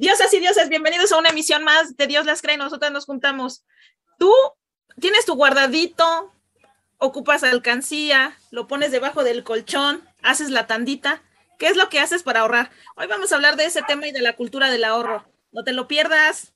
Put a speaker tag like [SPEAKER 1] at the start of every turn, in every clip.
[SPEAKER 1] Diosas y dioses, bienvenidos a una emisión más de Dios las cree, nosotras nos juntamos. Tú tienes tu guardadito, ocupas alcancía, lo pones debajo del colchón, haces la tandita. ¿Qué es lo que haces para ahorrar? Hoy vamos a hablar de ese tema y de la cultura del ahorro. No te lo pierdas.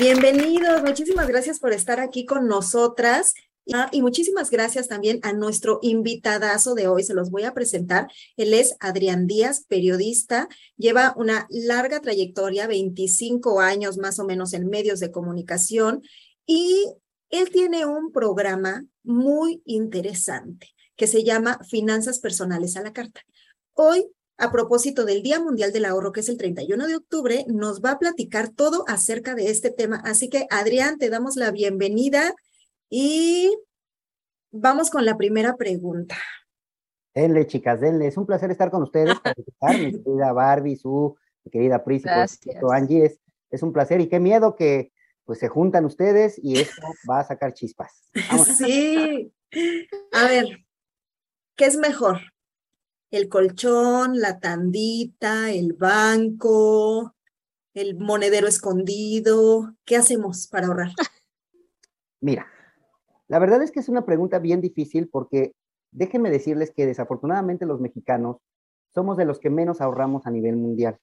[SPEAKER 2] Bienvenidos, muchísimas gracias por estar aquí con nosotras. Ah, y muchísimas gracias también a nuestro invitadazo de hoy. Se los voy a presentar. Él es Adrián Díaz, periodista. Lleva una larga trayectoria, 25 años más o menos en medios de comunicación. Y él tiene un programa muy interesante que se llama Finanzas Personales a la Carta. Hoy a propósito del Día Mundial del Ahorro, que es el 31 de octubre, nos va a platicar todo acerca de este tema. Así que, Adrián, te damos la bienvenida y vamos con la primera pregunta.
[SPEAKER 3] Denle, chicas, denle. Es un placer estar con ustedes, mi querida Barbie, su mi querida Pris, Angie. Es, es un placer y qué miedo que pues se juntan ustedes y esto va a sacar chispas.
[SPEAKER 2] Sí. A ver, ¿qué es mejor? El colchón, la tandita, el banco, el monedero escondido. ¿Qué hacemos para ahorrar?
[SPEAKER 3] Mira, la verdad es que es una pregunta bien difícil porque déjenme decirles que desafortunadamente los mexicanos somos de los que menos ahorramos a nivel mundial.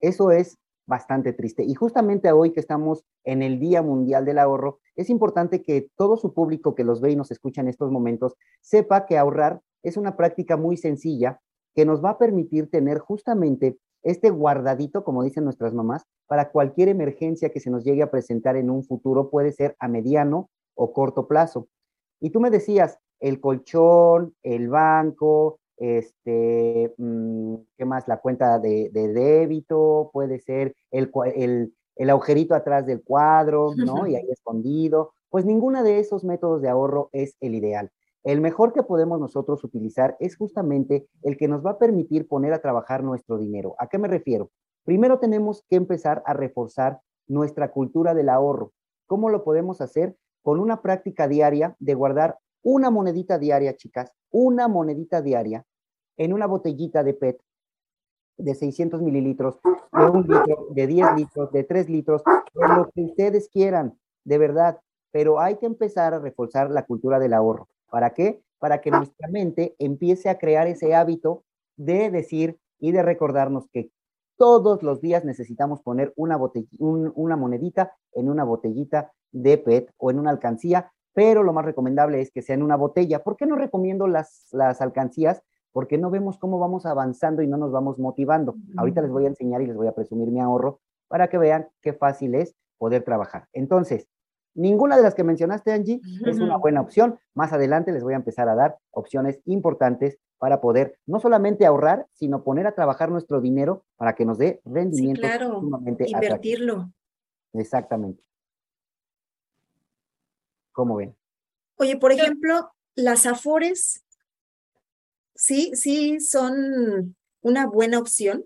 [SPEAKER 3] Eso es bastante triste. Y justamente hoy que estamos en el Día Mundial del Ahorro, es importante que todo su público que los ve y nos escucha en estos momentos sepa que ahorrar es una práctica muy sencilla que nos va a permitir tener justamente este guardadito, como dicen nuestras mamás, para cualquier emergencia que se nos llegue a presentar en un futuro, puede ser a mediano o corto plazo. Y tú me decías, el colchón, el banco, este, mm, ¿qué más? La cuenta de, débito, puede ser el, el, el, agujerito atrás del cuadro, ¿no? Y ahí escondido. Pues ninguno de esos métodos de ahorro es el ideal. El mejor que podemos nosotros utilizar es justamente el que nos va a permitir poner a trabajar nuestro dinero. ¿A qué me refiero? Primero tenemos que empezar a reforzar nuestra cultura del ahorro. ¿Cómo lo podemos hacer? Con una práctica diaria de guardar una monedita diaria, chicas, una monedita diaria en una botellita de PET de 600 mililitros, de un litro, de 10 litros, de 3 litros, de lo que ustedes quieran, de verdad. Pero hay que empezar a reforzar la cultura del ahorro. ¿Para qué? Para que nuestra mente empiece a crear ese hábito de decir y de recordarnos que todos los días necesitamos poner una, una monedita en una botellita de PET o en una alcancía, pero lo más recomendable es que sea en una botella. ¿Por qué no recomiendo las, las alcancías? Porque no vemos cómo vamos avanzando y no nos vamos motivando. Ahorita les voy a enseñar y les voy a presumir mi ahorro para que vean qué fácil es poder trabajar. Entonces, Ninguna de las que mencionaste, Angie, es una buena opción. Más adelante les voy a empezar a dar opciones importantes para poder no solamente ahorrar, sino poner a trabajar nuestro dinero para que nos dé rendimiento.
[SPEAKER 2] Sí, claro, invertirlo.
[SPEAKER 3] Exactamente. ¿Cómo ven?
[SPEAKER 2] Oye, por ejemplo, las afores, sí, sí, son una buena opción.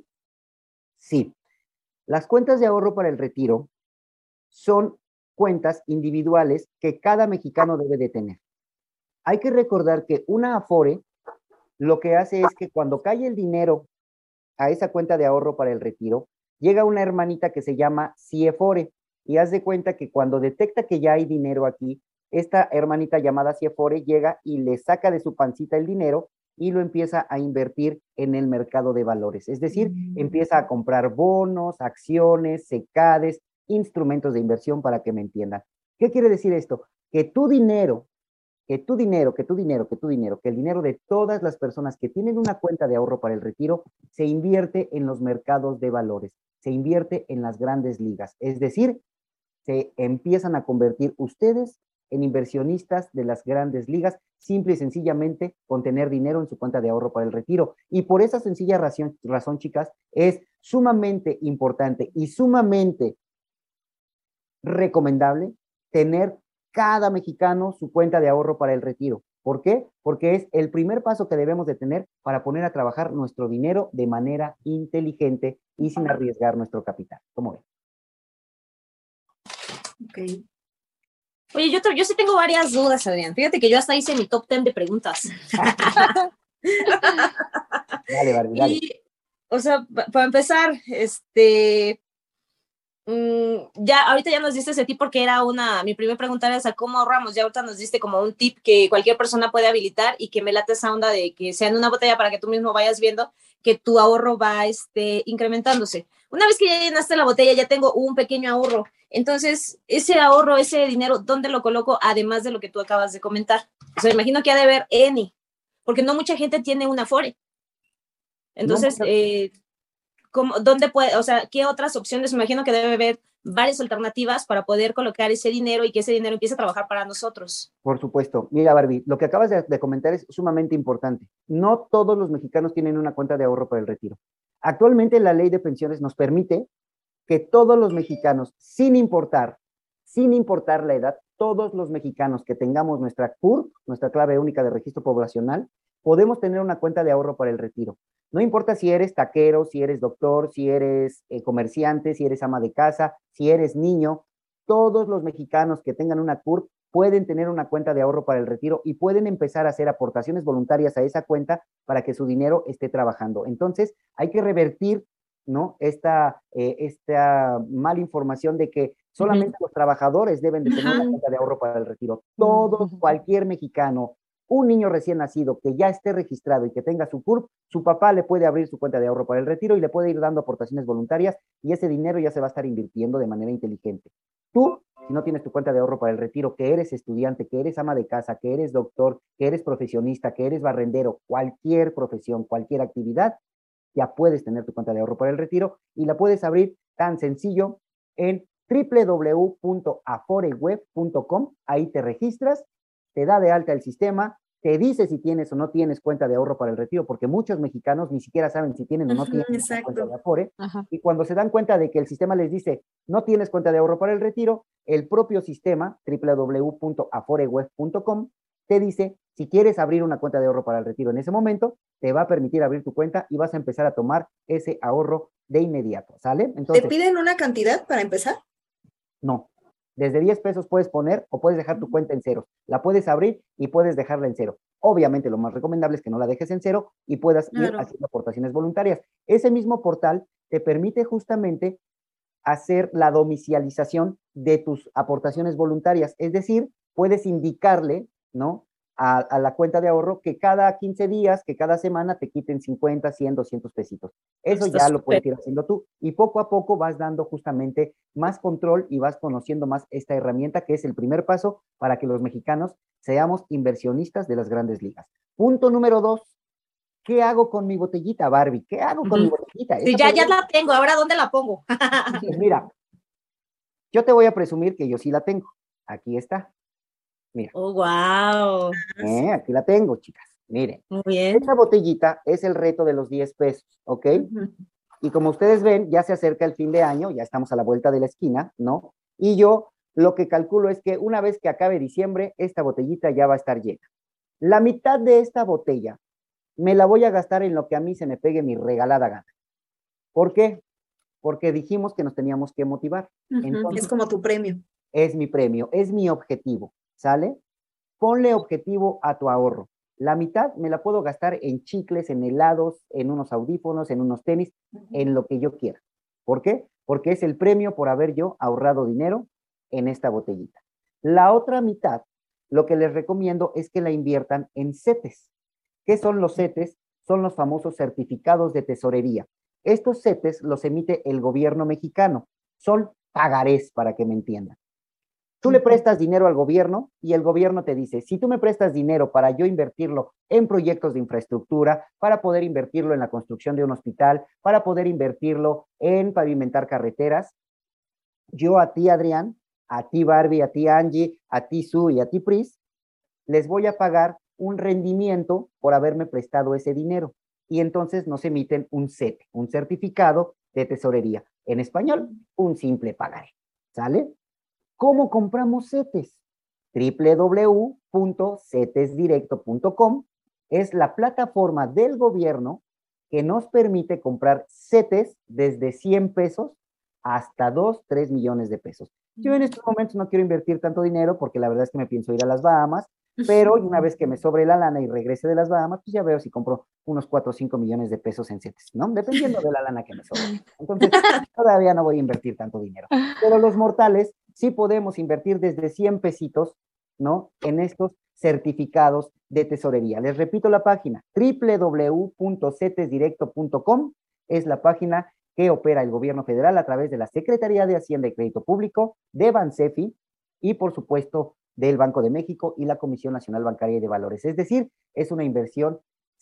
[SPEAKER 3] Sí. Las cuentas de ahorro para el retiro son cuentas individuales que cada mexicano debe de tener. Hay que recordar que una Afore lo que hace es que cuando cae el dinero a esa cuenta de ahorro para el retiro, llega una hermanita que se llama CIEFORE y haz de cuenta que cuando detecta que ya hay dinero aquí, esta hermanita llamada CIEFORE llega y le saca de su pancita el dinero y lo empieza a invertir en el mercado de valores. Es decir, mm. empieza a comprar bonos, acciones, secades, instrumentos de inversión para que me entiendan. ¿Qué quiere decir esto? Que tu dinero, que tu dinero, que tu dinero, que tu dinero, que el dinero de todas las personas que tienen una cuenta de ahorro para el retiro se invierte en los mercados de valores, se invierte en las grandes ligas. Es decir, se empiezan a convertir ustedes en inversionistas de las grandes ligas, simple y sencillamente con tener dinero en su cuenta de ahorro para el retiro. Y por esa sencilla razón, razón chicas, es sumamente importante y sumamente recomendable tener cada mexicano su cuenta de ahorro para el retiro. ¿Por qué? Porque es el primer paso que debemos de tener para poner a trabajar nuestro dinero de manera inteligente y sin arriesgar nuestro capital. ¿Cómo ven?
[SPEAKER 4] Ok. Oye, yo, yo sí tengo varias dudas, Adrián. Fíjate que yo hasta hice mi top 10 de preguntas.
[SPEAKER 3] dale, Barbie, dale.
[SPEAKER 4] Y, o sea, para empezar, este, ya, ahorita ya nos diste ese tip porque era una, mi primera pregunta era cómo ahorramos, ya ahorita nos diste como un tip que cualquier persona puede habilitar y que me late esa onda de que sea en una botella para que tú mismo vayas viendo que tu ahorro va este, incrementándose. Una vez que ya llenaste la botella, ya tengo un pequeño ahorro. Entonces, ese ahorro, ese dinero, ¿dónde lo coloco? Además de lo que tú acabas de comentar. O sea, imagino que ha de haber Eni, porque no mucha gente tiene una Afore. Entonces, no, eh, ¿dónde puede, o sea, qué otras opciones? Me imagino que debe haber varias alternativas para poder colocar ese dinero y que ese dinero empiece a trabajar para nosotros.
[SPEAKER 3] Por supuesto. Mira, Barbie, lo que acabas de, de, comentar es sumamente importante. No todos los mexicanos tienen una cuenta de ahorro para el retiro. Actualmente la ley de pensiones nos permite que todos los mexicanos, sin importar, sin importar la edad, todos los mexicanos que tengamos nuestra CUR, nuestra clave única de registro poblacional, podemos tener una cuenta de ahorro para el retiro. No importa si eres taquero, si eres doctor, si eres eh, comerciante, si eres ama de casa, si eres niño, todos los mexicanos que tengan una CURP pueden tener una cuenta de ahorro para el retiro y pueden empezar a hacer aportaciones voluntarias a esa cuenta para que su dinero esté trabajando. Entonces, hay que revertir ¿no? Esta, eh, esta mala información de que solamente uh -huh. los trabajadores deben de tener uh -huh. una cuenta de ahorro para el retiro. Todos, cualquier mexicano, un niño recién nacido que ya esté registrado y que tenga su CURP, su papá le puede abrir su cuenta de ahorro para el retiro y le puede ir dando aportaciones voluntarias y ese dinero ya se va a estar invirtiendo de manera inteligente. Tú, si no tienes tu cuenta de ahorro para el retiro, que eres estudiante, que eres ama de casa, que eres doctor, que eres profesionista, que eres barrendero, cualquier profesión, cualquier actividad, ya puedes tener tu cuenta de ahorro para el retiro y la puedes abrir tan sencillo en www.aforeweb.com. Ahí te registras te da de alta el sistema, te dice si tienes o no tienes cuenta de ahorro para el retiro, porque muchos mexicanos ni siquiera saben si tienen o no tienen cuenta de Afore. Ajá. Y cuando se dan cuenta de que el sistema les dice no tienes cuenta de ahorro para el retiro, el propio sistema, www.aforeweb.com, te dice si quieres abrir una cuenta de ahorro para el retiro en ese momento, te va a permitir abrir tu cuenta y vas a empezar a tomar ese ahorro de inmediato, ¿sale?
[SPEAKER 2] Entonces, ¿Te piden una cantidad para empezar?
[SPEAKER 3] No, desde 10 pesos puedes poner o puedes dejar tu cuenta en cero. La puedes abrir y puedes dejarla en cero. Obviamente lo más recomendable es que no la dejes en cero y puedas claro. ir haciendo aportaciones voluntarias. Ese mismo portal te permite justamente hacer la domicilización de tus aportaciones voluntarias. Es decir, puedes indicarle, ¿no? A, a, la cuenta de ahorro que cada 15 días, que cada semana te quiten 50, 100, 200 pesitos. Eso ya lo puedes ir haciendo tú. Y poco a poco vas dando justamente más control y vas conociendo más esta herramienta que es el primer paso para que los mexicanos seamos inversionistas de las grandes ligas. Punto número dos. ¿Qué hago con mi botellita, Barbie? ¿Qué hago con uh -huh. mi botellita?
[SPEAKER 4] Sí, ya, ya la tengo. Ahora, ¿dónde la pongo?
[SPEAKER 3] mira, yo te voy a presumir que yo sí la tengo. Aquí está. Mira.
[SPEAKER 4] Oh, wow.
[SPEAKER 3] Eh, aquí la tengo, chicas. Miren.
[SPEAKER 4] Muy bien.
[SPEAKER 3] Esta botellita es el reto de los 10 pesos, ¿ok? Uh -huh. Y como ustedes ven, ya se acerca el fin de año, ya estamos a la vuelta de la esquina, ¿no? Y yo lo que calculo es que una vez que acabe diciembre, esta botellita ya va a estar llena. La mitad de esta botella me la voy a gastar en lo que a mí se me pegue mi regalada gana. ¿Por qué? Porque dijimos que nos teníamos que motivar.
[SPEAKER 2] Uh -huh. Entonces, es como tu premio.
[SPEAKER 3] Es mi premio, es mi objetivo. ¿Sale? Ponle objetivo a tu ahorro. La mitad me la puedo gastar en chicles, en helados, en unos audífonos, en unos tenis, uh -huh. en lo que yo quiera. ¿Por qué? Porque es el premio por haber yo ahorrado dinero en esta botellita. La otra mitad, lo que les recomiendo es que la inviertan en CETES. ¿Qué son los CETES? Son los famosos certificados de tesorería. Estos CETES los emite el gobierno mexicano. Son pagarés, para que me entiendan. Tú le prestas dinero al gobierno y el gobierno te dice, si tú me prestas dinero para yo invertirlo en proyectos de infraestructura, para poder invertirlo en la construcción de un hospital, para poder invertirlo en pavimentar carreteras, yo a ti, Adrián, a ti Barbie, a ti Angie, a ti Sue y a ti Pris, les voy a pagar un rendimiento por haberme prestado ese dinero. Y entonces nos emiten un CET, un certificado de tesorería. En español, un simple pagaré. ¿Sale? ¿Cómo compramos CETES? www.cetesdirecto.com es la plataforma del gobierno que nos permite comprar CETES desde 100 pesos hasta 2, 3 millones de pesos. Yo en estos momentos no quiero invertir tanto dinero porque la verdad es que me pienso ir a las Bahamas, pero una vez que me sobre la lana y regrese de las Bahamas, pues ya veo si compro unos 4 o 5 millones de pesos en CETES, ¿no? Dependiendo de la lana que me sobre. Entonces, todavía no voy a invertir tanto dinero. Pero los mortales sí podemos invertir desde 100 pesitos, ¿no? En estos certificados de tesorería. Les repito la página, www.cetesdirecto.com es la página que opera el gobierno federal a través de la Secretaría de Hacienda y Crédito Público, de Bansefi y, por supuesto, del Banco de México y la Comisión Nacional Bancaria y de Valores. Es decir, es una inversión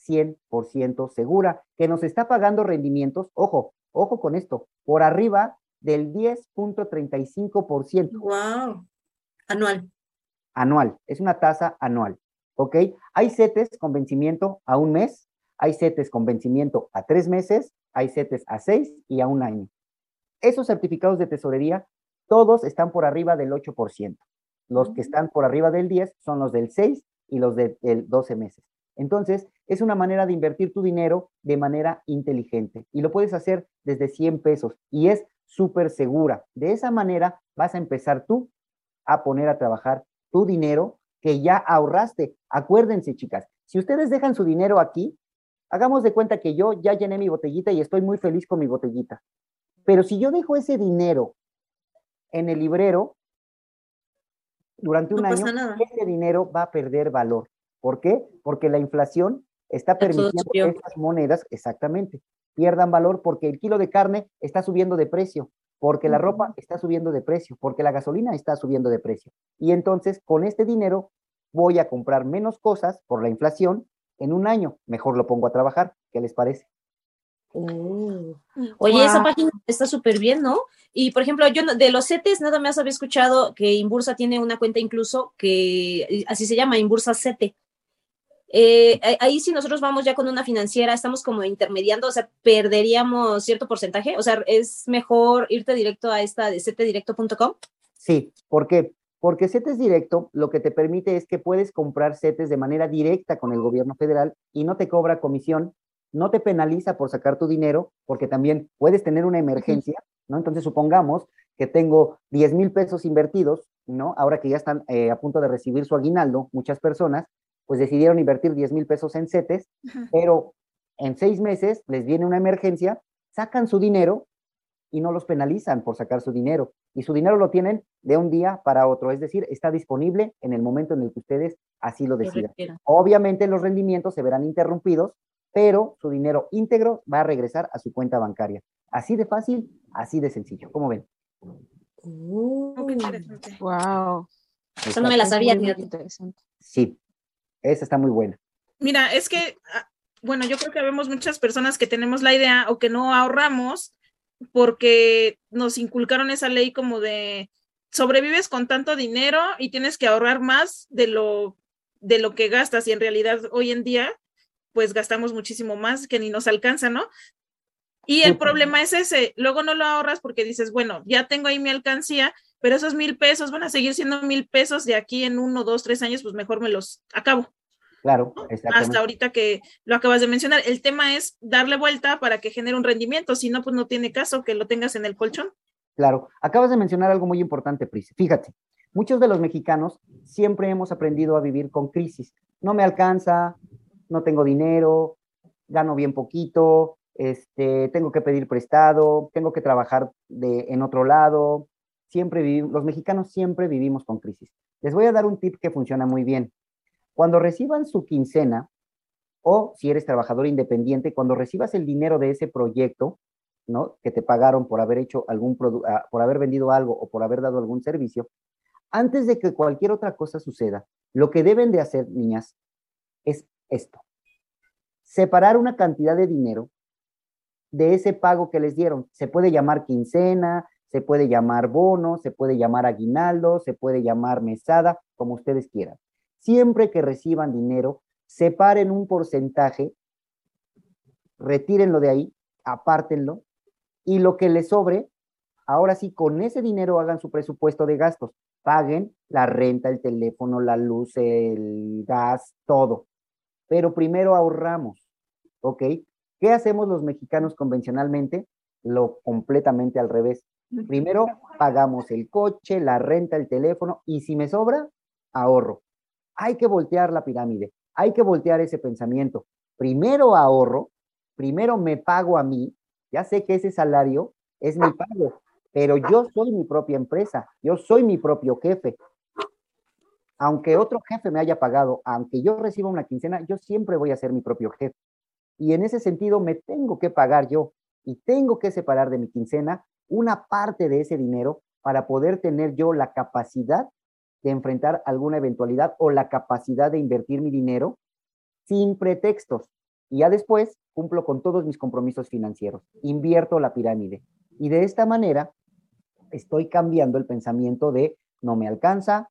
[SPEAKER 3] 100% segura que nos está pagando rendimientos, ojo, ojo con esto, por arriba del 10.35%.
[SPEAKER 2] ¡Wow! Anual.
[SPEAKER 3] Anual, es una tasa anual, ¿ok? Hay CETES con vencimiento a un mes, hay CETES con vencimiento a tres meses, hay CETES a seis y a un año. Esos certificados de tesorería, todos están por arriba del 8%. Los que están por arriba del 10 son los del 6 y los del 12 meses. Entonces, es una manera de invertir tu dinero de manera inteligente y lo puedes hacer desde 100 pesos y es súper segura. De esa manera vas a empezar tú a poner a trabajar tu dinero que ya ahorraste. Acuérdense, chicas, si ustedes dejan su dinero aquí, hagamos de cuenta que yo ya llené mi botellita y estoy muy feliz con mi botellita. Pero si yo dejo ese dinero en el librero durante un
[SPEAKER 2] No
[SPEAKER 3] año,
[SPEAKER 2] nada.
[SPEAKER 3] ese dinero va a perder valor. ¿Por qué? Porque la inflación está permitiendo que estas monedas, exactamente, pierdan valor porque el kilo de carne está subiendo de precio, porque la ropa está subiendo de precio, porque la gasolina está subiendo de precio. Y entonces, con este dinero, voy a comprar menos cosas por la inflación en un año. Mejor lo pongo a trabajar. ¿Qué les parece?
[SPEAKER 4] Oh. Oye, esa página está súper bien, ¿no? Y por ejemplo, yo no- de los CETES nada más había escuchado que Inbursa tiene una cuenta incluso que así se llama, Inbursa CETE. Eh, ahí si nosotros vamos ya con una financiera, estamos como intermediando, o sea, perderíamos cierto porcentaje, o sea, es mejor irte directo a esta de cetedirecto.com.
[SPEAKER 3] Sí, ¿por qué? Porque CETES Directo lo que te permite es que puedes comprar CETES de manera directa con el gobierno federal y no te cobra comisión, no te penaliza por sacar tu dinero, porque también puedes tener una emergencia, ¿no? Entonces, supongamos que tengo 10 mil pesos invertidos, ¿no? Ahora que ya están eh, a punto de recibir su aguinaldo, muchas personas, pues decidieron invertir 10 mil pesos en CETES,
[SPEAKER 1] Ajá.
[SPEAKER 3] pero en seis meses les viene una emergencia, sacan su dinero y no los penalizan por sacar su dinero. Y su dinero lo tienen de un día para otro, es decir, está disponible en el momento en el que ustedes así lo decidan. Obviamente los rendimientos se verán interrumpidos, pero su dinero íntegro va a regresar a su cuenta bancaria. Así de fácil, así de sencillo. ¿Cómo ven?
[SPEAKER 1] Qué interesante.
[SPEAKER 5] Wow.
[SPEAKER 4] Eso no me la sabía,
[SPEAKER 5] Muy, muy interesante.
[SPEAKER 3] Sí, esa está muy buena.
[SPEAKER 1] Mira, es que, ah, bueno, yo creo que vemos muchas personas que tenemos la idea o que no ahorramos porque nos inculcaron esa ley como de sobrevives con tanto dinero y tienes que ahorrar más de lo de lo que gastas y en realidad hoy en día pues gastamos muchísimo más que ni nos alcanza, ¿no? Y el problema es ese, luego no lo ahorras porque dices, bueno, ya tengo ahí mi alcancía, pero esos mil pesos van a seguir siendo mil pesos de aquí en uno, dos, tres años, pues mejor me los acabo
[SPEAKER 3] Claro,
[SPEAKER 1] hasta ahorita que lo acabas de mencionar. El tema es darle vuelta para que genere un rendimiento, si no, pues no tiene caso que lo tengas en el colchón.
[SPEAKER 3] Claro, acabas de mencionar algo muy importante, Pris. Fíjate, muchos de los mexicanos siempre hemos aprendido a vivir con crisis. No me alcanza, no tengo dinero, gano bien poquito, este, tengo que pedir prestado, tengo que trabajar de, en otro lado. Siempre vivimos, los mexicanos siempre vivimos con crisis. Les voy a dar un tip que funciona muy bien. Cuando reciban su quincena, o si eres trabajador independiente, cuando recibas el dinero de ese proyecto, ¿no? Que te pagaron por haber hecho algún produ- ah, por haber vendido algo o por haber dado algún servicio, antes de que cualquier otra cosa suceda, lo que deben de hacer, niñas, es esto. Separar una cantidad de dinero de ese pago que les dieron. Se puede llamar quincena, se puede llamar bono, se puede llamar aguinaldo, se puede llamar mesada, como ustedes quieran. Siempre que reciban dinero, separen un porcentaje, retírenlo de ahí, apártenlo, y lo que les sobre, ahora sí, con ese dinero hagan su presupuesto de gastos. Paguen la renta, el teléfono, la luz, el gas, todo. Pero primero ahorramos, ¿ok? ¿Qué hacemos los mexicanos convencionalmente? Lo completamente al revés. Primero pagamos el coche, la renta, el teléfono y si me sobra, ahorro. Hay que voltear la pirámide, hay que voltear ese pensamiento. Primero ahorro, primero me pago a mí, ya sé que ese salario es mi pago, pero yo soy mi propia empresa, yo soy mi propio jefe. Aunque otro jefe me haya pagado, aunque yo reciba una quincena, yo siempre voy a ser mi propio jefe. Y en ese sentido me tengo que pagar yo y tengo que separar de mi quincena una parte de ese dinero para poder tener yo la capacidad de enfrentar alguna eventualidad o la capacidad de invertir mi dinero sin pretextos. Y ya después cumplo con todos mis compromisos financieros, invierto la pirámide. Y de esta manera estoy cambiando el pensamiento de no me alcanza,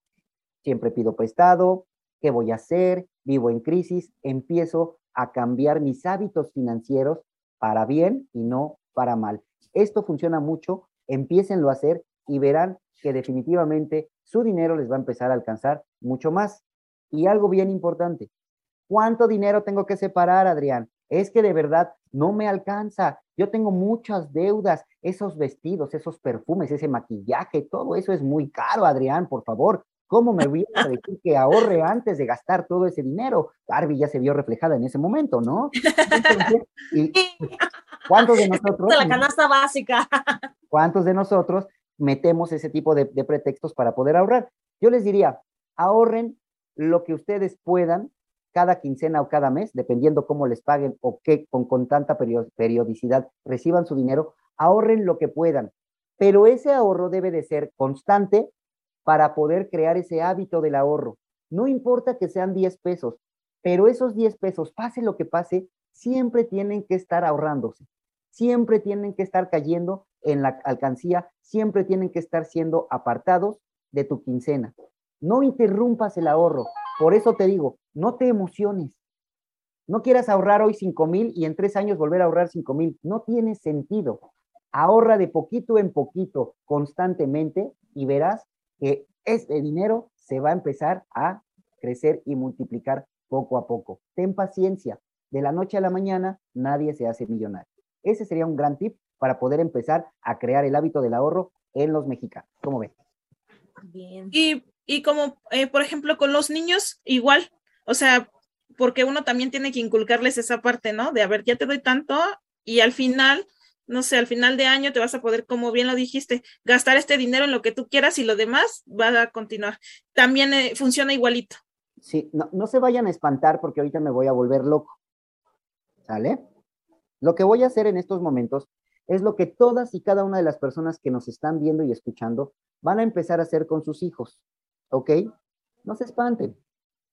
[SPEAKER 3] siempre pido prestado, ¿qué voy a hacer? Vivo en crisis, empiezo a cambiar mis hábitos financieros para bien y no para mal. Esto funciona mucho, empiecenlo a hacer y verán que definitivamente su dinero les va a empezar a alcanzar mucho más. Y algo bien importante, ¿cuánto dinero tengo que separar, Adrián? Es que de verdad no me alcanza. Yo tengo muchas deudas, esos vestidos, esos perfumes, ese maquillaje, todo eso es muy caro, Adrián, por favor. ¿Cómo me voy a decir que ahorre antes de gastar todo ese dinero? Barbie ya se vio reflejada en ese momento, ¿no? y, ¿Cuántos de nosotros?
[SPEAKER 4] la canasta básica.
[SPEAKER 3] ¿Cuántos de nosotros metemos ese tipo de, pretextos para poder ahorrar? Yo les diría, ahorren lo que ustedes puedan cada quincena o cada mes, dependiendo cómo les paguen o qué con, con tanta periodicidad reciban su dinero, ahorren lo que puedan. Pero ese ahorro debe de ser constante para poder crear ese hábito del ahorro. No importa que sean 10 pesos, pero esos 10 pesos, pase lo que pase, siempre tienen que estar ahorrándose, siempre tienen que estar cayendo en la alcancía, siempre tienen que estar siendo apartados de tu quincena. No interrumpas el ahorro. Por eso te digo, no te emociones. No quieras ahorrar hoy 5 mil y en tres años volver a ahorrar 5 mil. No tiene sentido. Ahorra de poquito en poquito, constantemente, y verás que este dinero se va a empezar a crecer y multiplicar poco a poco. Ten paciencia. De la noche a la mañana, nadie se hace millonario. Ese sería un gran tip para poder empezar a crear el hábito del ahorro en los mexicanos. ¿Cómo ven?
[SPEAKER 1] Bien. Y, como, eh, por ejemplo, con los niños, igual, o sea, porque uno también tiene que inculcarles esa parte, ¿no? De, a ver, ya te doy tanto y al final no sé, al final de año te vas a poder, como bien lo dijiste, gastar este dinero en lo que tú quieras y lo demás va a continuar. También eh, funciona igualito.
[SPEAKER 3] Sí, no, no se vayan a espantar porque ahorita me voy a volver loco. ¿Sale? Lo que voy a hacer en estos momentos es lo que todas y cada una de las personas que nos están viendo y escuchando van a empezar a hacer con sus hijos. ¿Ok? No se espanten.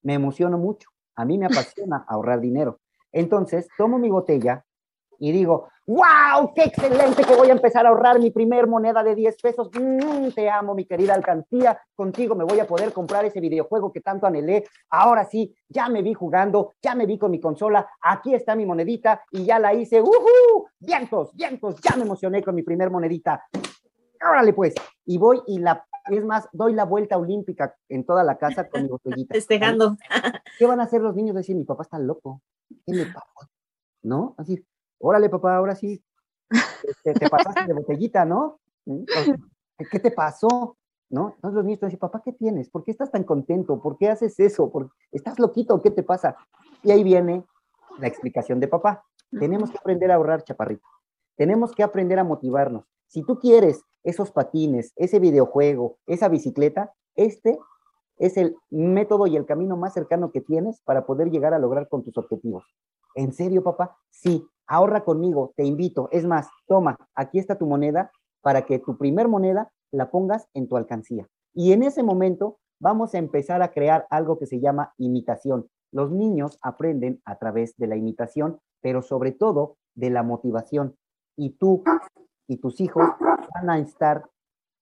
[SPEAKER 3] Me emociono mucho. A mí me apasiona ahorrar dinero. Entonces, tomo mi botella, y digo, wow, qué excelente que voy a empezar a ahorrar mi primer moneda de 10 pesos. Mm, te amo, mi querida alcancía. Contigo me voy a poder comprar ese videojuego que tanto anhelé. Ahora sí, ya me vi jugando, ya me vi con mi consola. Aquí está mi monedita y ya la hice. ¡Uhú! Vientos, vientos, ya me emocioné con mi primer monedita. Órale, pues. Y voy y la es más, doy la vuelta olímpica en toda la casa con mi botellita.
[SPEAKER 4] Festejando.
[SPEAKER 3] ¿Qué van a hacer los niños? Decir, mi papá está loco. ¿Qué le pasa? ¿No? Así, órale papá, ahora sí, este, te, pasaste de botellita, ¿no? ¿Qué te pasó? ¿No? Entonces los niños te dicen, papá, ¿qué tienes? ¿Por qué estás tan contento? ¿Por qué haces eso? ¿Por... ¿Estás loquito? ¿Qué te pasa? Y ahí viene la explicación de papá. Tenemos que aprender a ahorrar, chaparrito. Tenemos que aprender a motivarnos. Si tú quieres esos patines, ese videojuego, esa bicicleta, este es el método y el camino más cercano que tienes para poder llegar a lograr con tus objetivos. ¿En serio, papá? Sí, ahorra conmigo, te invito. Es más, toma, aquí está tu moneda para que tu primer moneda la pongas en tu alcancía. Y en ese momento vamos a empezar a crear algo que se llama imitación. Los niños aprenden a través de la imitación, pero sobre todo de la motivación. Y tú y tus hijos van a estar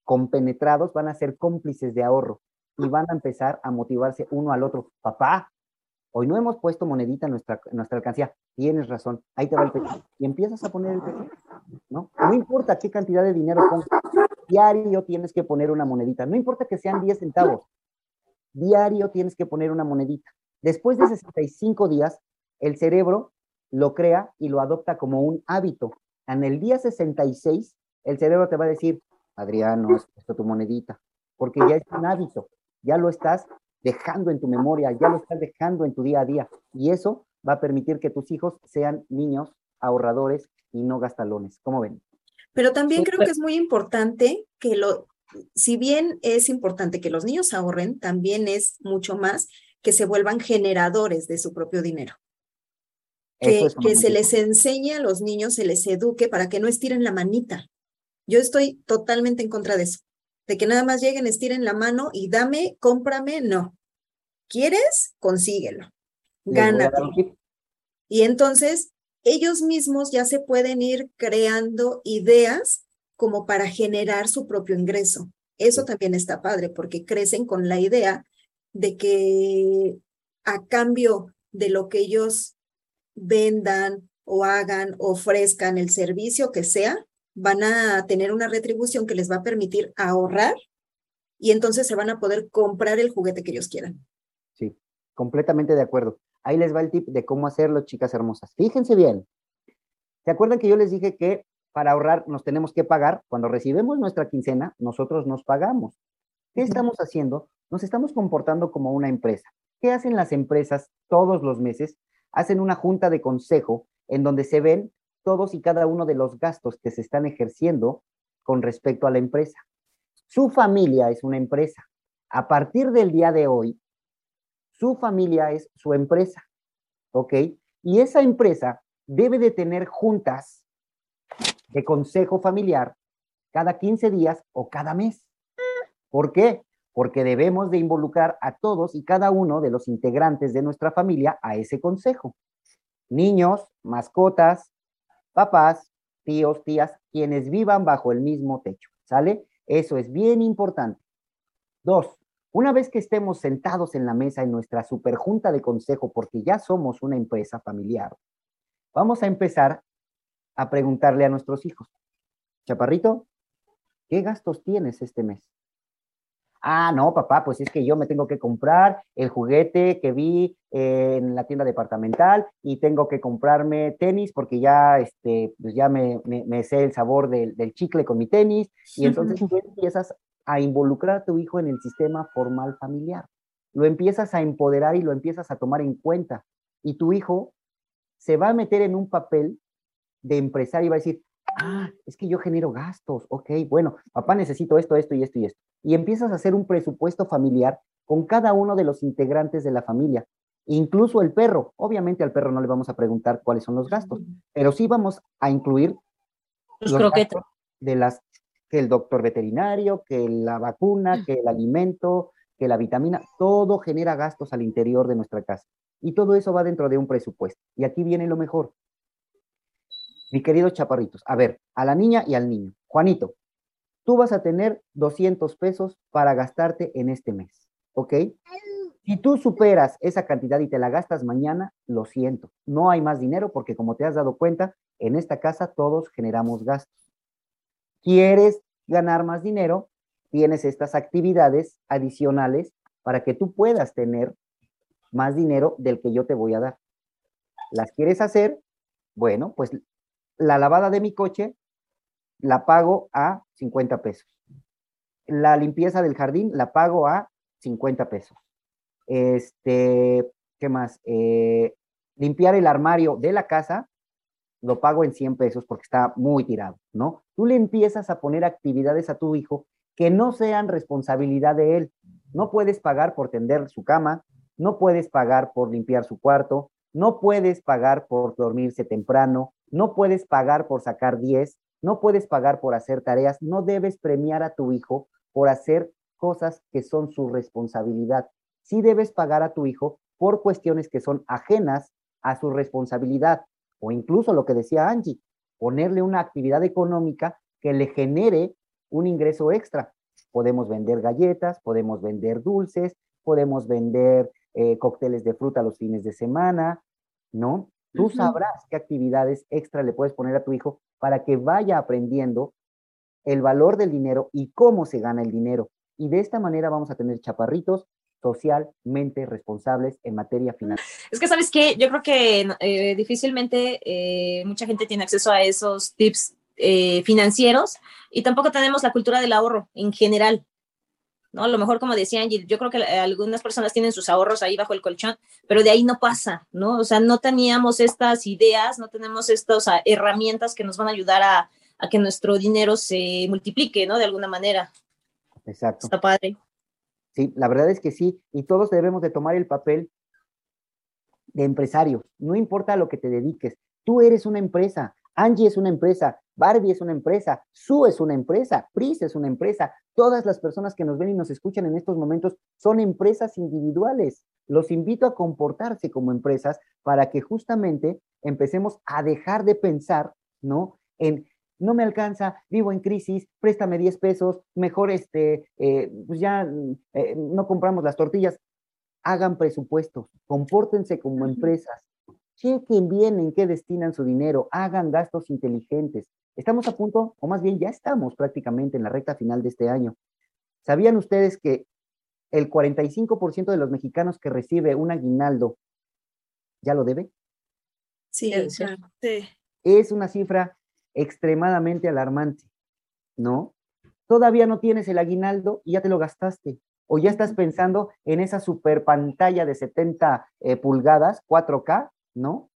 [SPEAKER 3] compenetrados, van a ser cómplices de ahorro y van a empezar a motivarse uno al otro. Papá, hoy no hemos puesto monedita en nuestra, nuestra alcancía. Tienes razón, ahí te va el peso. Y empiezas a poner el peso, ¿no? No importa qué cantidad de dinero pongas, diario tienes que poner una monedita. No importa que sean 10 centavos, diario tienes que poner una monedita. Después de 65 días, el cerebro lo crea y lo adopta como un hábito. En el día 66, el cerebro te va a decir, Adriano, has puesto tu monedita, porque ya es un hábito, ya lo estás dejando en tu memoria, ya lo estás dejando en tu día a día. Y eso va a permitir que tus hijos sean niños ahorradores y no gastalones. ¿Cómo ven?
[SPEAKER 2] Pero también creo que es muy importante que lo, si bien es importante que los niños ahorren, también es mucho más que se vuelvan generadores de su propio dinero. Que, que se les enseñe a los niños, se les eduque para que no estiren la manita. Yo estoy totalmente en contra de eso, de que nada más lleguen, estiren la mano y dame, cómprame, no. ¿Quieres? Consíguelo. Gánate. Y entonces ellos mismos ya se pueden ir creando ideas como para generar su propio ingreso. Eso también está padre porque crecen con la idea de que a cambio de lo que ellos vendan o hagan, ofrezcan el servicio que sea, van a tener una retribución que les va a permitir ahorrar y entonces se van a poder comprar el juguete que ellos quieran.
[SPEAKER 3] Sí, completamente de acuerdo. Ahí les va el tip de cómo hacerlo, chicas hermosas. Fíjense bien. ¿Se acuerdan que yo les dije que para ahorrar nos tenemos que pagar? Cuando recibimos nuestra quincena, nosotros nos pagamos. ¿Qué estamos haciendo? Nos estamos comportando como una empresa. ¿Qué hacen las empresas todos los meses? Hacen una junta de consejo en donde se ven todos y cada uno de los gastos que se están ejerciendo con respecto a la empresa. Su familia es una empresa. A partir del día de hoy, su familia es su empresa. ¿Ok? Y esa empresa debe de tener juntas de consejo familiar cada 15 días o cada mes. ¿Por qué? porque debemos de involucrar a todos y cada uno de los integrantes de nuestra familia a ese consejo. Niños, mascotas, papás, tíos, tías, quienes vivan bajo el mismo techo, ¿sale? Eso es bien importante. Dos, una vez que estemos sentados en la mesa en nuestra superjunta de consejo, porque ya somos una empresa familiar, vamos a empezar a preguntarle a nuestros hijos, Chaparrito, ¿qué gastos tienes este mes? Ah, no, papá, pues es que yo me tengo que comprar el juguete que vi eh, en la tienda departamental y tengo que comprarme tenis porque ya, este, pues ya me, sé el sabor del, chicle con mi tenis y entonces tú empiezas a involucrar a tu hijo en el sistema formal familiar. Lo empiezas a empoderar y lo empiezas a tomar en cuenta y tu hijo se va a meter en un papel de empresario y va a decir, ah, es que yo genero gastos, ok, bueno, papá necesito esto, esto y esto y esto. Y empiezas a hacer un presupuesto familiar con cada uno de los integrantes de la familia, incluso el perro. Obviamente al perro no le vamos a preguntar cuáles son los gastos, pero sí vamos a incluir
[SPEAKER 4] los, croquetas
[SPEAKER 3] de las que el doctor veterinario, que la vacuna, que el alimento, que la vitamina, todo genera gastos al interior de nuestra casa. Y todo eso va dentro de un presupuesto. Y aquí viene lo mejor mi querido chaparritos, a ver, a la niña y al niño. Juanito, tú vas a tener 200 pesos para gastarte en este mes, ¿ok? Si tú superas esa cantidad y te la gastas mañana, lo siento, no hay más dinero porque como te has dado cuenta, en esta casa todos generamos gastos. ¿Quieres ganar más dinero? Tienes estas actividades adicionales para que tú puedas tener más dinero del que yo te voy a dar. ¿Las quieres hacer? Bueno, pues la lavada de mi coche la pago a 50 pesos. La limpieza del jardín la pago a 50 pesos. Este, ¿qué más? Eh, limpiar el armario de la casa lo pago en 100 pesos porque está muy tirado, ¿no? Tú le empiezas a poner actividades a tu hijo que no sean responsabilidad de él. No puedes pagar por tender su cama, no puedes pagar por limpiar su cuarto, no puedes pagar por dormirse temprano, no puedes pagar por sacar 10, no puedes pagar por hacer tareas, no debes premiar a tu hijo por hacer cosas que son su responsabilidad. Sí debes pagar a tu hijo por cuestiones que son ajenas a su responsabilidad o incluso lo que decía Angie, ponerle una actividad económica que le genere un ingreso extra. podemos vender galletas, podemos vender dulces, podemos vender eh, cócteles de fruta los fines de semana, ¿no? Tú sabrás qué actividades extra le puedes poner a tu hijo para que vaya aprendiendo el valor del dinero y cómo se gana el dinero. Y de esta manera vamos a tener chaparritos socialmente responsables en materia financiera.
[SPEAKER 4] Es que, ¿sabes qué? Yo creo que eh, difícilmente eh, mucha gente tiene acceso a esos tips eh, financieros y tampoco tenemos la cultura del ahorro en general. ¿No? A lo mejor, como decía Angie, yo creo que algunas personas tienen sus ahorros ahí bajo el colchón, pero de ahí no pasa, ¿no? O sea, no teníamos estas ideas, no tenemos estas herramientas que nos van a ayudar a, a que nuestro dinero se multiplique, ¿no? De alguna manera.
[SPEAKER 3] Exacto.
[SPEAKER 4] Está padre.
[SPEAKER 3] Sí, la verdad es que sí, y todos debemos de tomar el papel de empresario, no importa a lo que te dediques, tú eres una empresa, Angie es una empresa, Barbie es una empresa, Sue es una empresa, Pris es una empresa, todas las personas que nos ven y nos escuchan en estos momentos son empresas individuales. Los invito a comportarse como empresas para que justamente empecemos a dejar de pensar, ¿no? En no me alcanza, vivo en crisis, préstame 10 pesos, mejor este, eh, pues ya eh, no compramos las tortillas. Hagan presupuestos, compórtense como empresas, chequen bien en qué destinan su dinero, hagan gastos inteligentes. Estamos a punto, o más bien ya estamos prácticamente en la recta final de este año. ¿Sabían ustedes que el 45% de los mexicanos que recibe un aguinaldo ya lo debe?
[SPEAKER 2] Sí, sí.
[SPEAKER 3] Es una cifra extremadamente alarmante, ¿no? Todavía no tienes el aguinaldo y ya te lo gastaste. O ya estás pensando en esa super pantalla de 70 eh, pulgadas, 4K, ¿no?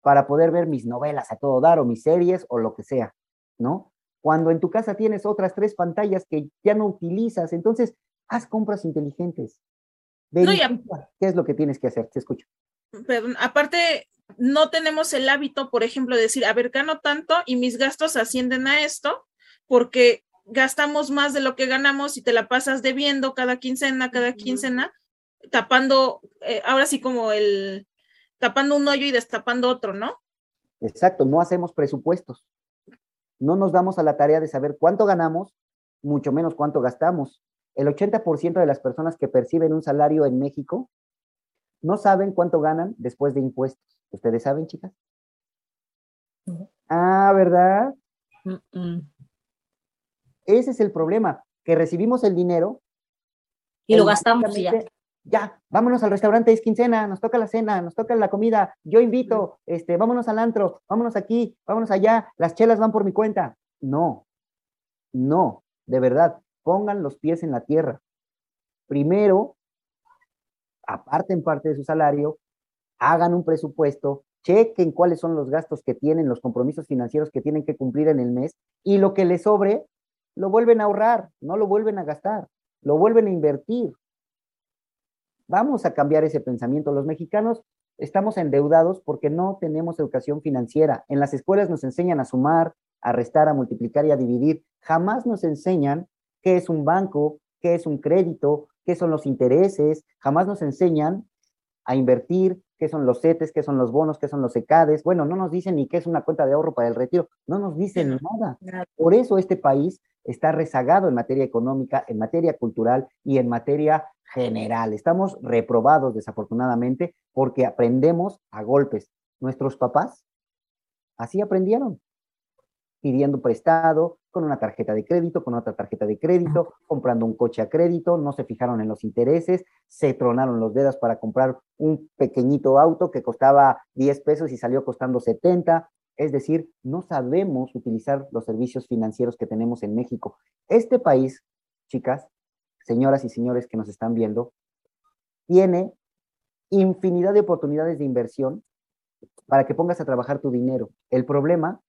[SPEAKER 3] Para poder ver mis novelas a todo dar o mis series o lo que sea, ¿no? Cuando en tu casa tienes otras tres pantallas que ya no utilizas, entonces haz compras inteligentes. ¿Qué es lo que tienes que hacer? Te escucho.
[SPEAKER 1] Pero aparte, no tenemos el hábito, por ejemplo, de decir, a ver, gano tanto y mis gastos ascienden a esto, porque gastamos más de lo que ganamos y te la pasas debiendo cada quincena, cada quincena, tapando, eh, ahora sí como el, tapando un hoyo y destapando otro, ¿no?
[SPEAKER 3] Exacto, no hacemos presupuestos. No nos damos a la tarea de saber cuánto ganamos, mucho menos cuánto gastamos. El 80% de las personas que perciben un salario en México no saben cuánto ganan después de impuestos. ¿Ustedes saben, chicas? Ah, ¿verdad? Ese es el problema, que recibimos el dinero.
[SPEAKER 4] Y lo gastamos ya.
[SPEAKER 3] Ya, vámonos al restaurante, es quincena, nos toca la cena, nos toca la comida, yo invito, este, vámonos al antro, vámonos aquí, vámonos allá, las chelas van por mi cuenta. No, no, de verdad, pongan los pies en la tierra. Primero, aparten parte de su salario, hagan un presupuesto, chequen cuáles son los gastos que tienen, los compromisos financieros que tienen que cumplir en el mes y lo que les sobre, lo vuelven a ahorrar, no lo vuelven a gastar, lo vuelven a invertir. Vamos a cambiar ese pensamiento. Los mexicanos estamos endeudados porque no tenemos educación financiera. En las escuelas nos enseñan a sumar, a restar, a multiplicar y a dividir. Jamás nos enseñan qué es un banco, qué es un crédito, qué son los intereses. Jamás nos enseñan a invertir, qué son los CETES, qué son los bonos, qué son los ECADES. Bueno, no nos dicen ni qué es una cuenta de ahorro para el retiro, no nos dicen nada. Por eso este país está rezagado en materia económica, en materia cultural y en materia general. Estamos reprobados desafortunadamente porque aprendemos a golpes. Nuestros papás así aprendieron pidiendo prestado, con una tarjeta de crédito, con otra tarjeta de crédito, comprando un coche a crédito, no se fijaron en los intereses, se tronaron los dedos para comprar un pequeñito auto que costaba 10 pesos y salió costando 70. Es decir, no sabemos utilizar los servicios financieros que tenemos en México. Este país, chicas, señoras y señores que nos están viendo, tiene infinidad de oportunidades de inversión para que pongas a trabajar tu dinero. El problema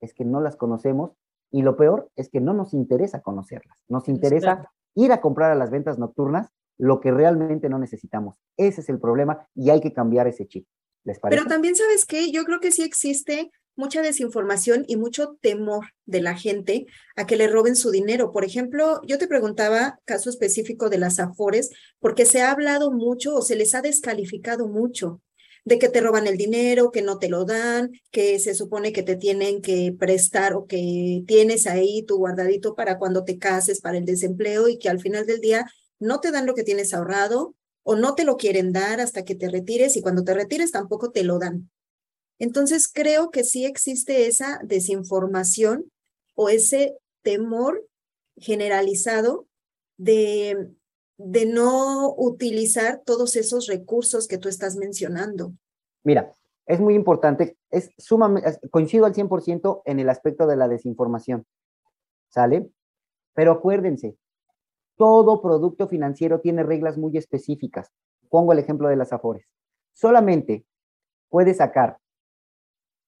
[SPEAKER 3] es que no las conocemos y lo peor es que no nos interesa conocerlas. Nos interesa ir a comprar a las ventas nocturnas lo que realmente no necesitamos. Ese es el problema y hay que cambiar ese chip. ¿Les parece?
[SPEAKER 2] Pero también sabes que yo creo que sí existe mucha desinformación y mucho temor de la gente a que le roben su dinero. Por ejemplo, yo te preguntaba caso específico de las Afores, porque se ha hablado mucho o se les ha descalificado mucho de que te roban el dinero, que no te lo dan, que se supone que te tienen que prestar o que tienes ahí tu guardadito para cuando te cases, para el desempleo y que al final del día no te dan lo que tienes ahorrado o no te lo quieren dar hasta que te retires y cuando te retires tampoco te lo dan. Entonces creo que sí existe esa desinformación o ese temor generalizado de, de no utilizar todos esos recursos que tú estás mencionando.
[SPEAKER 3] Mira, es muy importante, es sumamente, coincido al 100% en el aspecto de la desinformación, ¿sale? Pero acuérdense, todo producto financiero tiene reglas muy específicas. Pongo el ejemplo de las Afores. Solamente puedes sacar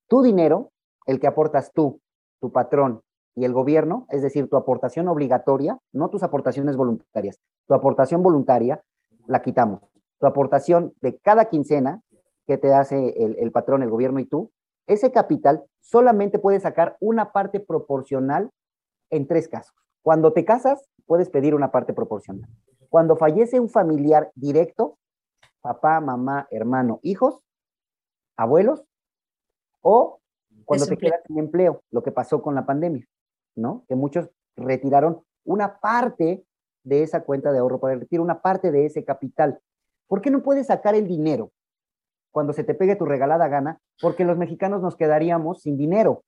[SPEAKER 3] tu dinero, el que aportas tú, tu patrón y el gobierno, es decir, tu aportación obligatoria, no tus aportaciones voluntarias. Tu aportación voluntaria la quitamos. Tu aportación de cada quincena que te hace el, el patrón, el gobierno y tú, ese capital solamente puedes sacar una parte proporcional en tres casos. Cuando te casas, puedes pedir una parte proporcional. Cuando fallece un familiar directo, papá, mamá, hermano, hijos, abuelos, o cuando te quedas sin empleo, lo que pasó con la pandemia, ¿no? Que muchos retiraron una parte de esa cuenta de ahorro para el retiro, una parte de ese capital. ¿Por qué no puedes sacar el dinero cuando se te pegue tu regalada gana? Porque los mexicanos nos quedaríamos sin dinero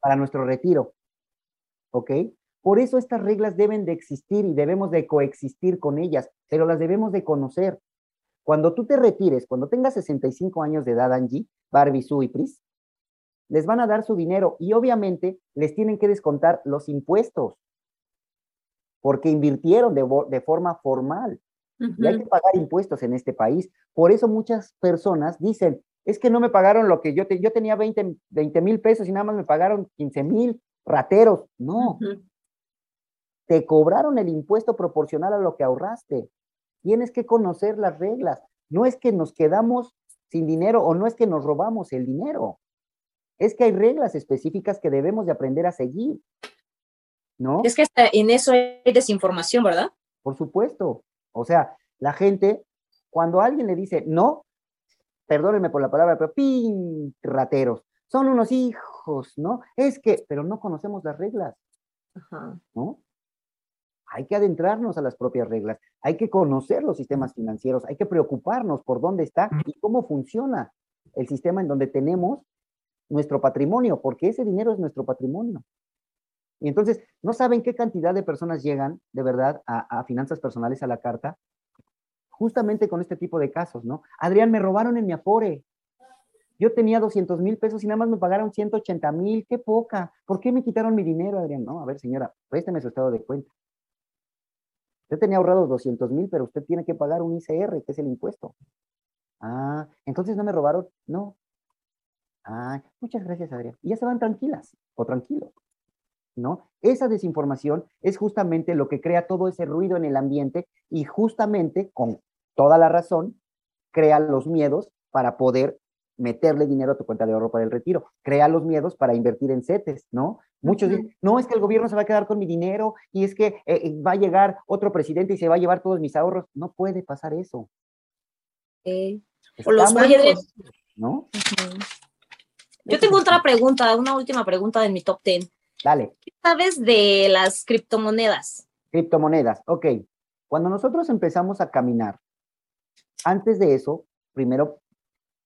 [SPEAKER 3] para nuestro retiro. ¿Ok? Por eso estas reglas deben de existir y debemos de coexistir con ellas, pero las debemos de conocer. Cuando tú te retires, cuando tengas 65 años de edad, Angie, Barbie, Sue y Pris, les van a dar su dinero y obviamente les tienen que descontar los impuestos porque invirtieron de, forma formal. Y hay que pagar impuestos en este país. Por eso muchas personas dicen, es que no me pagaron lo que yo, yo tenía 20 mil pesos y nada más me pagaron 15 mil rateros. No, te cobraron el impuesto proporcional a lo que ahorraste. Tienes que conocer las reglas. No es que nos quedamos sin dinero o no es que nos robamos el dinero. Es que hay reglas específicas que debemos de aprender a seguir. ¿No?
[SPEAKER 4] Es que hasta en eso hay desinformación, ¿verdad?
[SPEAKER 3] Por supuesto. O sea, la gente, cuando alguien le dice no, perdónenme por la palabra, pero pin, rateros, son unos hijos, ¿no? Es que, pero no conocemos las reglas. Ajá. ¿No? hay que adentrarnos a las propias reglas, hay que conocer los sistemas financieros, hay que preocuparnos por dónde está y cómo funciona el sistema en donde tenemos nuestro patrimonio, porque ese dinero es nuestro patrimonio. Y entonces, no saben qué cantidad de personas llegan de verdad a, finanzas personales a la carta, justamente con este tipo de casos, ¿no? Adrián, me robaron en mi Afore. Yo tenía 200 mil pesos y nada más me pagaron 180 mil, qué poca. ¿Por qué me quitaron mi dinero, Adrián? No, a ver, señora, présteme su estado de cuenta. Usted tenía ahorrado 200 mil, pero usted tiene que pagar un ICR, que es el impuesto. Ah, entonces no me robaron. No. Ah, muchas gracias, Adrián. Y ya se van tranquilas o tranquilos. ¿No? Esa desinformación es justamente lo que crea todo ese ruido en el ambiente y justamente, con toda la razón, crea los miedos para poder meterle dinero a tu cuenta de ahorro para el retiro. Crea los miedos para invertir en CETES, ¿no? Muchos dicen, no, es que el gobierno se va a quedar con mi dinero y es que eh, eh, va a llegar otro presidente y se va a llevar todos mis ahorros. No puede pasar eso.
[SPEAKER 4] o los ¿no? Yo tengo otra pregunta, una última pregunta de mi top 10.
[SPEAKER 3] Dale.
[SPEAKER 4] ¿Qué sabes de las criptomonedas?
[SPEAKER 3] Criptomonedas, ok. Cuando nosotros empezamos a caminar, antes de eso, primero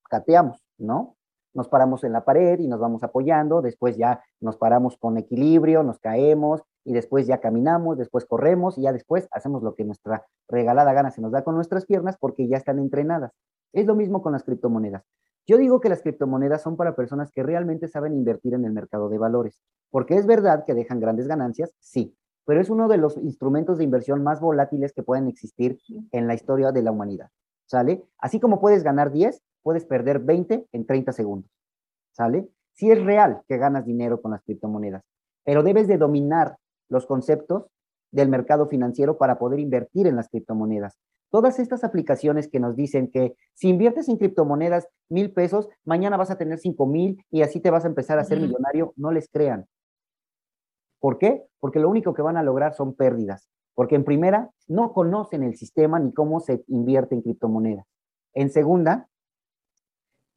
[SPEAKER 3] cateamos, ¿no? Nos paramos en la pared y nos vamos apoyando, después ya nos paramos con equilibrio, nos caemos y después ya caminamos, después corremos y ya después hacemos lo que nuestra regalada gana se nos da con nuestras piernas porque ya están entrenadas. Es lo mismo con las criptomonedas. Yo digo que las criptomonedas son para personas que realmente saben invertir en el mercado de valores, porque es verdad que dejan grandes ganancias, sí, pero es uno de los instrumentos de inversión más volátiles que pueden existir en la historia de la humanidad. ¿Sale? Así como puedes ganar 10, puedes perder 20 en 30 segundos. ¿Sale? Sí es real que ganas dinero con las criptomonedas, pero debes de dominar los conceptos del mercado financiero para poder invertir en las criptomonedas. Todas estas aplicaciones que nos dicen que si inviertes en criptomonedas mil pesos, mañana vas a tener cinco mil y así te vas a empezar a ser millonario, no les crean. ¿Por qué? Porque lo único que van a lograr son pérdidas. Porque en primera, no conocen el sistema ni cómo se invierte en criptomonedas. En segunda,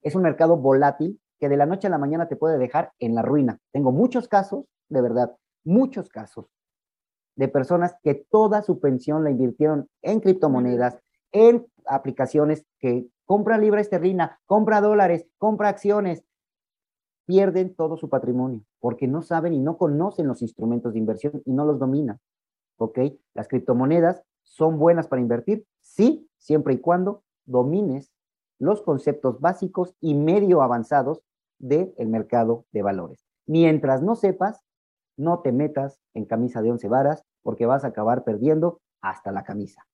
[SPEAKER 3] es un mercado volátil que de la noche a la mañana te puede dejar en la ruina. Tengo muchos casos, de verdad, muchos casos de personas que toda su pensión la invirtieron en criptomonedas, en aplicaciones que compra libra esterlina, compra dólares, compra acciones, pierden todo su patrimonio porque no saben y no conocen los instrumentos de inversión y no los dominan. ¿Ok? Las criptomonedas son buenas para invertir, sí, siempre y cuando domines los conceptos básicos y medio avanzados del mercado de valores. Mientras no sepas, no te metas en camisa de once varas porque vas a acabar perdiendo hasta la camisa.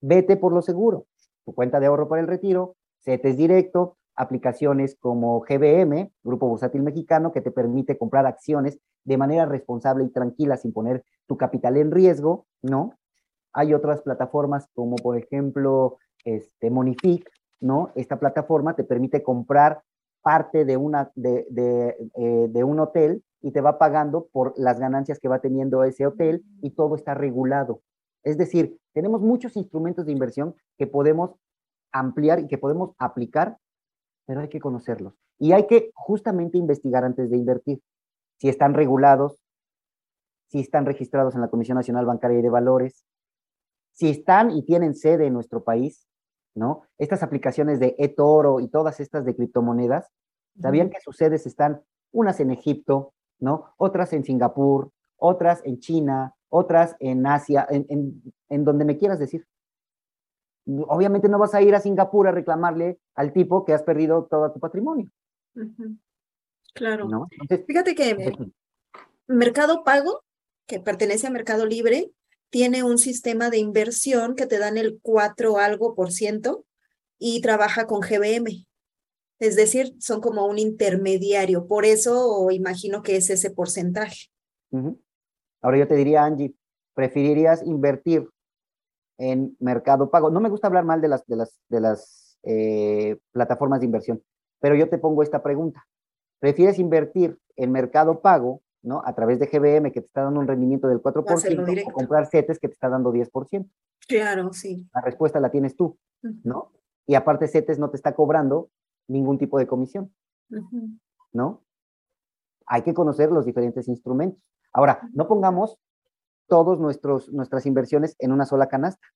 [SPEAKER 3] Vete por lo seguro. Tu cuenta de ahorro para el retiro, CETES directo, aplicaciones como GBM, Grupo Bursátil Mexicano, que te permite comprar acciones de manera responsable y tranquila sin poner tu capital en riesgo, ¿no? Hay otras plataformas como por ejemplo este, Monific, ¿no? Esta plataforma te permite comprar parte de, una, de, eh, de, un hotel y te va pagando por las ganancias que va teniendo ese hotel y todo está regulado. Es decir, tenemos muchos instrumentos de inversión que podemos ampliar y que podemos aplicar, pero hay que conocerlos. Y hay que justamente investigar antes de invertir. Si están regulados, si están registrados en la Comisión Nacional Bancaria y de Valores, si están y tienen sede en nuestro país, ¿no? Estas aplicaciones de eToro y todas estas de criptomonedas, ¿sabían que sus sedes están unas en Egipto, ¿no? Otras en Singapur, otras en China, otras en Asia, en, en, donde me quieras decir. Obviamente no vas a ir a Singapur a reclamarle al tipo que has perdido todo tu patrimonio.
[SPEAKER 2] Claro. Fíjate que Mercado Pago, que pertenece a Mercado Libre, tiene un sistema de inversión que te dan el 4 algo por ciento y trabaja con GBM. Es decir, son como un intermediario. Por eso imagino que es ese porcentaje.
[SPEAKER 3] Ahora yo te diría, Angie, ¿preferirías invertir en Mercado Pago? No me gusta hablar mal de las, de las, de las eh, plataformas de inversión, pero yo te pongo esta pregunta. ¿Prefieres invertir en Mercado Pago ¿no? A través de GBM que te está dando un rendimiento del 4%, o comprar CETES que te está dando 10%.
[SPEAKER 2] Claro, sí.
[SPEAKER 3] La respuesta la tienes tú, ¿no? Y aparte CETES no te está cobrando ningún tipo de comisión, ¿no? Hay que conocer los diferentes instrumentos. Ahora, no pongamos nuestros nuestras inversiones en una sola canasta.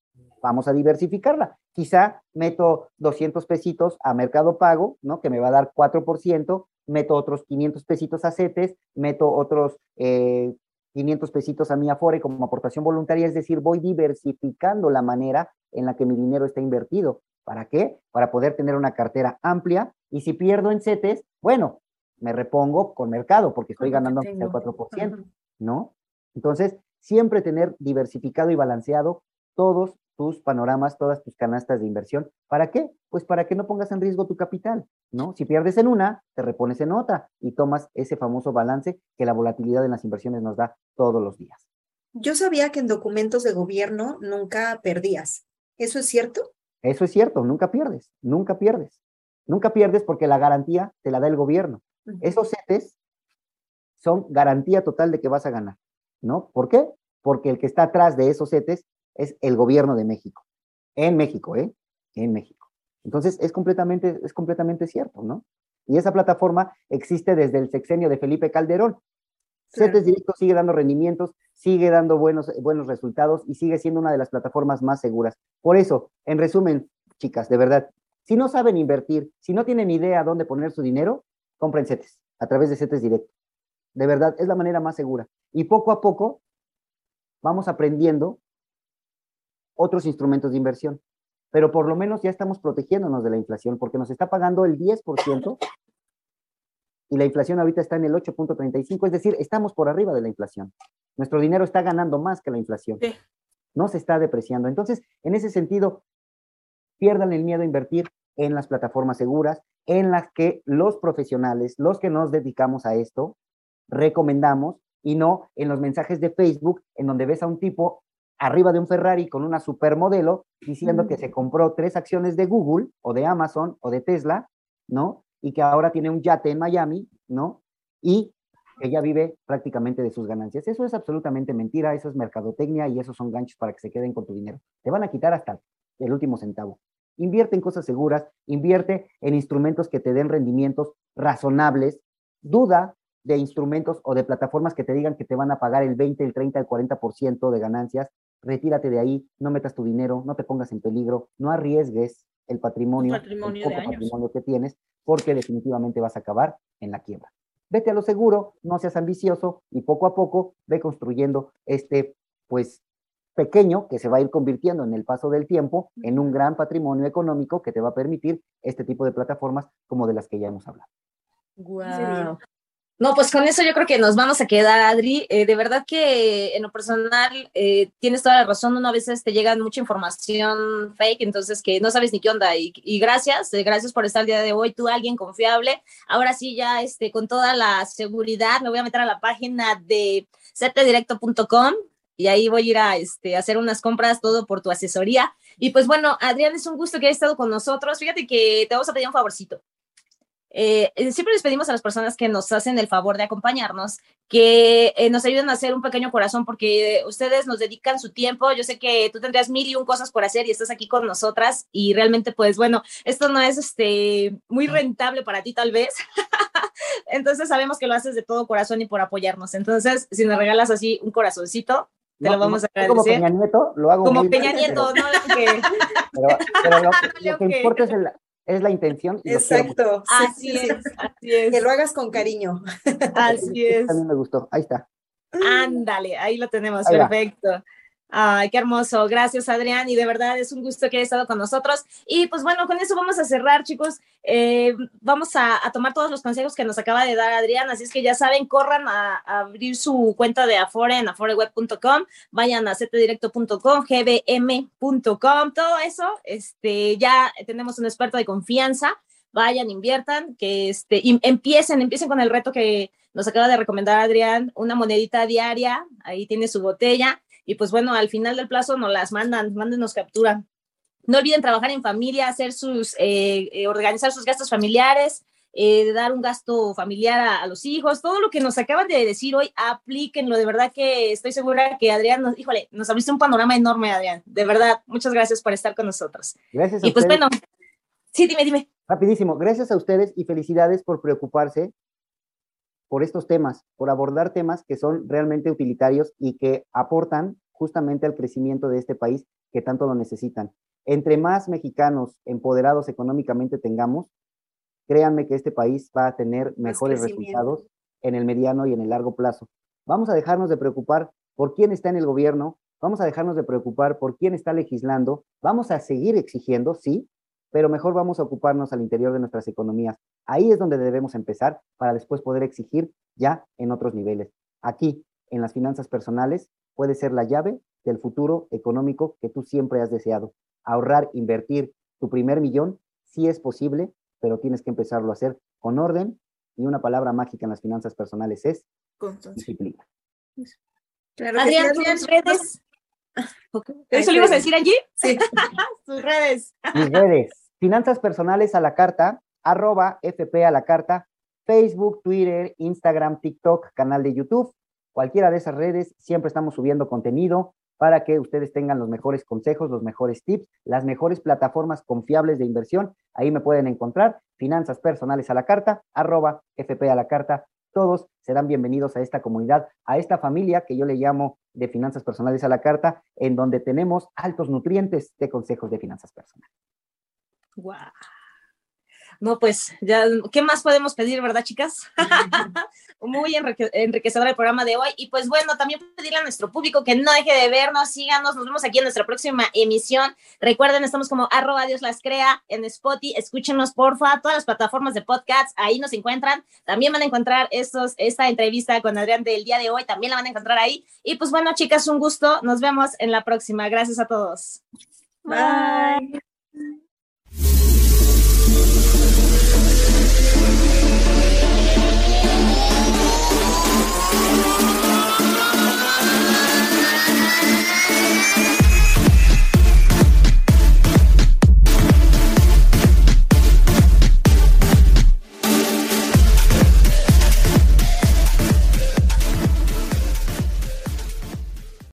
[SPEAKER 3] Vamos a diversificarla. Quizá meto 200 pesitos a Mercado Pago, ¿no? Que me va a dar 4%, meto otros 500 pesitos a CETES, meto otros 500 eh, pesitos a mi Afore como aportación voluntaria, es decir, voy diversificando la manera en la que mi dinero está invertido. ¿Para qué? Para poder tener una cartera amplia y si pierdo en CETES, bueno, me repongo con mercado porque estoy ganando el 4%, ¿no? Entonces, siempre tener diversificado y balanceado todos tus panoramas, todas tus canastas de inversión. ¿Para qué? Pues para que no pongas en riesgo tu capital, ¿no? Si pierdes en una, te repones en otra y tomas ese famoso balance que la volatilidad en las inversiones nos da todos los días.
[SPEAKER 2] Yo sabía que en documentos de gobierno nunca perdías. ¿Eso es cierto?
[SPEAKER 3] Eso es cierto, nunca pierdes, nunca pierdes. Nunca pierdes porque la garantía te la da el gobierno. Esos CETES son garantía total de que vas a ganar, ¿no? ¿Por qué? Porque el que está atrás de esos CETES es el gobierno de México. En México, ¿eh? En México. Entonces, es completamente, es completamente cierto, ¿no? Y esa plataforma existe desde el sexenio de Felipe Calderón. CETES Directo sigue dando rendimientos, sigue dando buenos, buenos resultados y sigue siendo una de las plataformas más seguras. Por eso, en resumen, chicas, de verdad, si no saben invertir, si no tienen idea dónde poner su dinero, compren CETES a través de CETES Directo. De verdad, es la manera más segura. Y poco a poco vamos aprendiendo otros instrumentos de inversión. Pero por lo menos ya estamos protegiéndonos de la inflación porque nos está pagando el 10% y la inflación ahorita está en el 8.35, es decir, estamos por arriba de la inflación. Nuestro dinero está ganando más que la inflación. No se está depreciando. Entonces, en ese sentido, pierdan el miedo a invertir en las plataformas seguras, en las que los profesionales, los que nos dedicamos a esto, recomendamos y no en los mensajes de Facebook en donde ves a un tipo arriba de un Ferrari con una supermodelo diciendo que se compró tres acciones de Google o de Amazon o de Tesla, ¿no? Y que ahora tiene un yate en Miami, ¿no? Y que ya vive prácticamente de sus ganancias. Eso es absolutamente mentira, eso es mercadotecnia y esos son ganchos para que se queden con tu dinero. Te van a quitar hasta el último centavo. Invierte en cosas seguras, invierte en instrumentos que te den rendimientos razonables, duda de instrumentos o de plataformas que te digan que te van a pagar el 20, el 30, el 40% de ganancias, retírate de ahí, no metas tu dinero, no te pongas en peligro, no arriesgues el patrimonio,
[SPEAKER 1] patrimonio
[SPEAKER 3] el poco patrimonio que tienes, porque definitivamente vas a acabar en la quiebra. Vete a lo seguro, no seas ambicioso y poco a poco ve construyendo este, pues, pequeño que se va a ir convirtiendo en el paso del tiempo en un gran patrimonio económico que te va a permitir este tipo de plataformas como de las que ya hemos hablado.
[SPEAKER 4] Wow. No, pues con eso yo creo que nos vamos a quedar, Adri. Eh, de verdad que en lo personal eh, tienes toda la razón. Uno a veces te llega mucha información fake, entonces que no sabes ni qué onda. Y, gracias, eh, gracias por estar el día de hoy. Tú, alguien confiable. Ahora sí, ya este, con toda la seguridad, me voy a meter a la página de setedirecto.com y ahí voy a ir a este, hacer unas compras, todo por tu asesoría. Y pues bueno, Adrián, es un gusto que hayas estado con nosotros. Fíjate que te vamos a pedir un favorcito. Eh, eh, siempre les pedimos a las personas que nos hacen el favor de acompañarnos que eh, nos ayuden a hacer un pequeño corazón porque ustedes nos dedican su tiempo. Yo sé que tú tendrías mil y un cosas por hacer y estás aquí con nosotras y realmente pues bueno, esto no es este muy rentable para ti tal vez. Entonces sabemos que lo haces de todo corazón y por apoyarnos. Entonces, si nos regalas así un corazoncito, te lo vamos a agradecer.
[SPEAKER 3] Como Peña Nieto, lo hago
[SPEAKER 4] Como Peña Nieto, no
[SPEAKER 3] pero, lo, que importa es el, es la intención.
[SPEAKER 2] Exacto.
[SPEAKER 4] Así es, así es.
[SPEAKER 2] Que lo hagas con cariño.
[SPEAKER 4] Así es.
[SPEAKER 3] También me gustó. Ahí está.
[SPEAKER 4] Ándale, ahí lo tenemos, perfecto. Ay, qué hermoso. Gracias, Adrián. Y de verdad es un gusto que haya estado con nosotros. Y pues bueno, con eso vamos a cerrar, chicos. Eh, vamos a, tomar todos los consejos que nos acaba de dar Adrián. Así es que ya saben, corran a, abrir su cuenta de Afore en aforeweb.com, vayan a ctdirecto.com, gbm.com, todo eso. Este, ya tenemos un experto de confianza. Vayan, inviertan, que este, empiecen, empiecen con el reto que nos acaba de recomendar Adrián, una monedita diaria, ahí tiene su botella y pues bueno, al final del plazo nos las mandan, mándenos captura. No olviden trabajar en familia, hacer sus, eh, eh, organizar sus gastos familiares, eh, dar un gasto familiar a, los hijos, todo lo que nos acaban de decir hoy, aplíquenlo. De verdad que estoy segura que Adrián, nos, híjole, nos abriste un panorama enorme, Adrián. De verdad, muchas gracias por estar con nosotros.
[SPEAKER 3] Gracias.
[SPEAKER 4] A y pues bueno, sí, dime, dime.
[SPEAKER 3] Rapidísimo, gracias a ustedes y felicidades por preocuparse por estos temas, por abordar temas que son realmente utilitarios y que aportan justamente al crecimiento de este país que tanto lo necesitan. Entre más mexicanos empoderados económicamente tengamos, créanme que este país va a tener mejores resultados en el mediano y en el largo plazo. Vamos a dejarnos de preocupar por quién está en el gobierno, vamos a dejarnos de preocupar por quién está legislando, vamos a seguir exigiendo, sí, pero mejor vamos a ocuparnos al interior de nuestras economías. Ahí es donde debemos empezar para después poder exigir ya en otros niveles. Aquí, en las finanzas personales, puede ser la llave del futuro económico que tú siempre has deseado. Ahorrar, invertir tu primer millón, sí es posible, pero tienes que empezarlo a hacer con orden y una palabra mágica en las finanzas personales es disciplina.
[SPEAKER 4] Claro Adrián, tus redes. ¿Eso lo ibas a decir allí?
[SPEAKER 2] Sí.
[SPEAKER 4] tus redes.
[SPEAKER 3] Mis redes. Finanzas personales a la carta, arroba FP a la carta, Facebook, Twitter, Instagram, TikTok, canal de YouTube. Cualquiera de esas redes, siempre estamos subiendo contenido para que ustedes tengan los mejores consejos, los mejores tips, las mejores plataformas confiables de inversión. Ahí me pueden encontrar, finanzas personales a la carta, arroba FP a la carta. Todos serán bienvenidos a esta comunidad, a esta familia que yo le llamo de finanzas personales a la carta, en donde tenemos altos nutrientes de consejos de finanzas personales.
[SPEAKER 4] Wow. No, pues ya, ¿qué más podemos pedir, verdad, chicas? Muy enriquecedor el programa de hoy. Y pues bueno, también pedirle a nuestro público que no deje de vernos, síganos, nos vemos aquí en nuestra próxima emisión. Recuerden, estamos como arroba Dios las crea en Spotify, escúchenos porfa, todas las plataformas de podcast, ahí nos encuentran. También van a encontrar estos, esta entrevista con Adrián del día de hoy, también la van a encontrar ahí. Y pues bueno, chicas, un gusto, nos vemos en la próxima. Gracias a todos.
[SPEAKER 2] Bye.